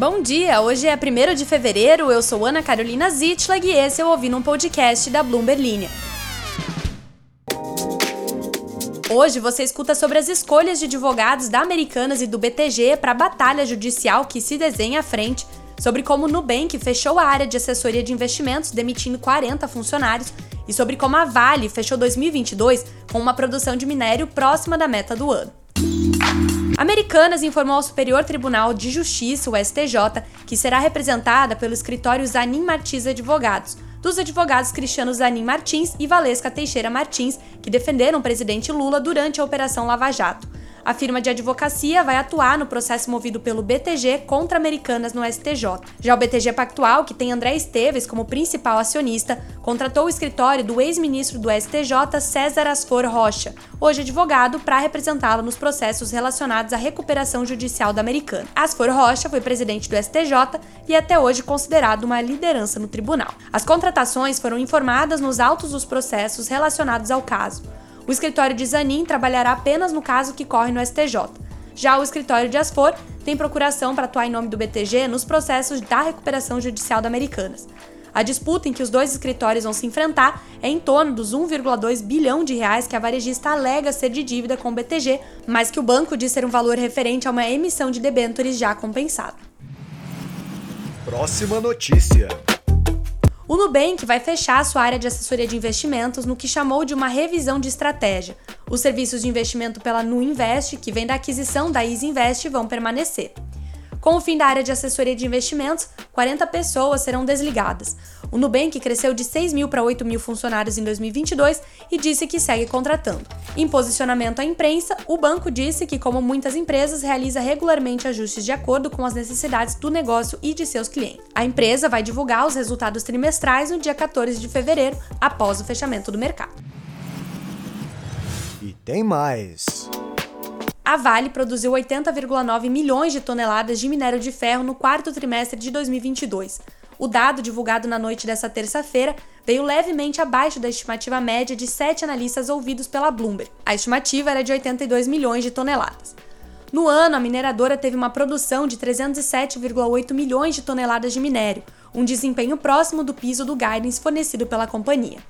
Bom dia, hoje é 1 de fevereiro, eu sou Ana Carolina Zitlag e esse eu ouvi num podcast da Bloomberg Linha. Hoje você escuta sobre as escolhas de advogados da Americanas e do BTG para a batalha judicial que se desenha à frente, sobre como o Nubank fechou a área de assessoria de investimentos, demitindo 40 funcionários, e sobre como a Vale fechou 2022 com uma produção de minério próxima da meta do ano. Americanas informou ao Superior Tribunal de Justiça, o STJ, que será representada pelo escritório Zanin Martins Advogados, dos advogados Cristiano Zanin Martins e Valesca Teixeira Martins, que defenderam o presidente Lula durante a Operação Lava Jato. A firma de advocacia vai atuar no processo movido pelo BTG contra Americanas no STJ. Já o BTG Pactual, que tem André Esteves como principal acionista, contratou o escritório do ex-ministro do STJ, César Asfor Rocha, hoje advogado, para representá-lo nos processos relacionados à recuperação judicial da Americana. Asfor Rocha foi presidente do STJ e é até hoje considerado uma liderança no tribunal. As contratações foram informadas nos autos dos processos relacionados ao caso. O escritório de Zanin trabalhará apenas no caso que corre no STJ. Já o escritório de Asfor tem procuração para atuar em nome do BTG nos processos da recuperação judicial da Americanas. A disputa em que os dois escritórios vão se enfrentar é em torno dos 1,2 bilhão de reais que a varejista alega ser de dívida com o BTG, mas que o banco diz ser um valor referente a uma emissão de debêntures já compensada. Próxima notícia. O Nubank vai fechar sua área de assessoria de investimentos no que chamou de uma revisão de estratégia. Os serviços de investimento pela Nu Invest, que vem da aquisição da Easy Invest, vão permanecer. Com o fim da área de assessoria de investimentos, 40 pessoas serão desligadas. O Nubank cresceu de 6 mil para 8 mil funcionários em 2022 e disse que segue contratando. Em posicionamento à imprensa, o banco disse que, como muitas empresas, realiza regularmente ajustes de acordo com as necessidades do negócio e de seus clientes. A empresa vai divulgar os resultados trimestrais no dia 14 de fevereiro, após o fechamento do mercado. E tem mais. A Vale produziu 80,9 milhões de toneladas de minério de ferro no quarto trimestre de 2022. O dado divulgado na noite dessa terça-feira veio levemente abaixo da estimativa média de sete analistas ouvidos pela Bloomberg. A estimativa era de 82 milhões de toneladas. No ano, a mineradora teve uma produção de 307,8 milhões de toneladas de minério, um desempenho próximo do piso do guidance fornecido pela companhia.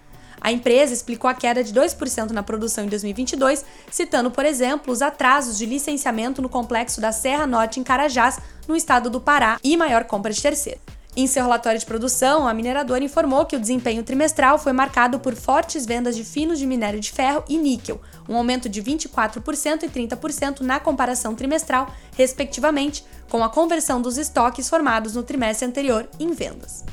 A empresa explicou a queda de 2% na produção em 2022, citando, por exemplo, os atrasos de licenciamento no complexo da Serra Norte em Carajás, no estado do Pará, e maior compra de terceiro. Em seu relatório de produção, a mineradora informou que o desempenho trimestral foi marcado por fortes vendas de finos de minério de ferro e níquel, um aumento de 24% e 30% na comparação trimestral, respectivamente, com a conversão dos estoques formados no trimestre anterior em vendas.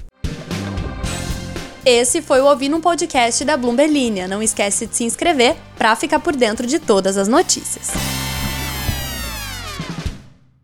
Esse foi o Ouvir um Podcast da Bloomberg Linha. Não esquece de se inscrever para ficar por dentro de todas as notícias.